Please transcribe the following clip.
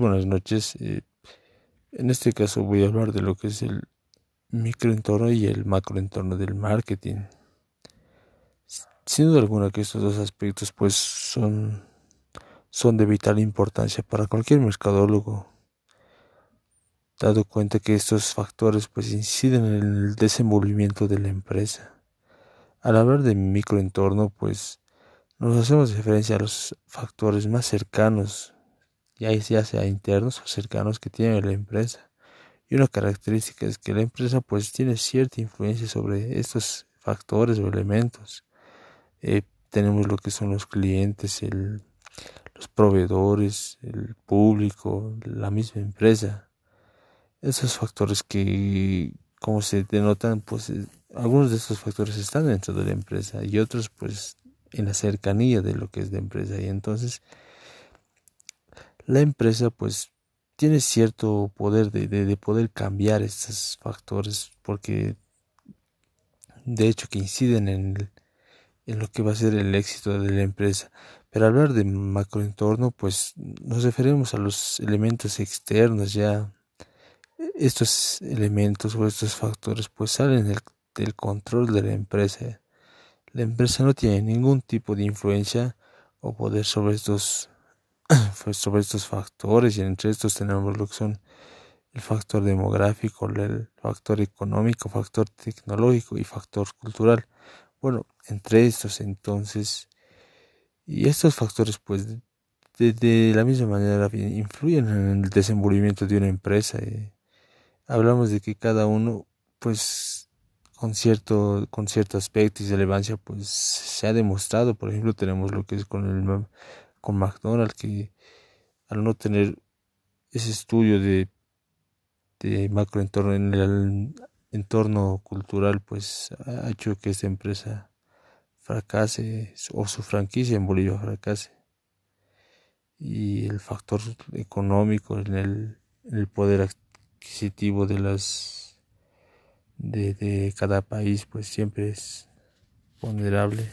buenas noches. Eh, en este caso voy a hablar de lo que es el microentorno y el macroentorno del marketing. Sin duda alguna que estos dos aspectos pues son, son de vital importancia para cualquier mercadólogo, dado cuenta que estos factores pues inciden en el desenvolvimiento de la empresa. Al hablar de microentorno pues nos hacemos referencia a los factores más cercanos ya sea internos o cercanos que tiene la empresa. Y una característica es que la empresa pues tiene cierta influencia sobre estos factores o elementos. Eh, tenemos lo que son los clientes, el, los proveedores, el público, la misma empresa. Esos factores que, como se denotan, pues eh, algunos de estos factores están dentro de la empresa y otros pues en la cercanía de lo que es la empresa. Y entonces la empresa pues tiene cierto poder de, de, poder cambiar estos factores porque de hecho que inciden en, en lo que va a ser el éxito de la empresa. Pero hablar de macroentorno pues nos referimos a los elementos externos ya. Estos elementos o estos factores pues salen del, del control de la empresa. La empresa no tiene ningún tipo de influencia o poder sobre estos pues, sobre estos factores y entre estos tenemos lo que son el factor demográfico, el factor económico, factor tecnológico y factor cultural. Bueno, entre estos entonces, y estos factores pues de, la misma manera influyen en el desenvolvimiento de una empresa. Eh, hablamos de que cada uno pues con cierto, con cierto aspecto y relevancia pues se ha demostrado, por ejemplo tenemos lo que es con el con McDonald's que al no tener ese estudio de, de macroentorno en el entorno cultural pues ha hecho que esta empresa fracase o su franquicia en Bolivia fracase. Y el factor económico en el, poder adquisitivo de las de, de cada país pues siempre es ponderable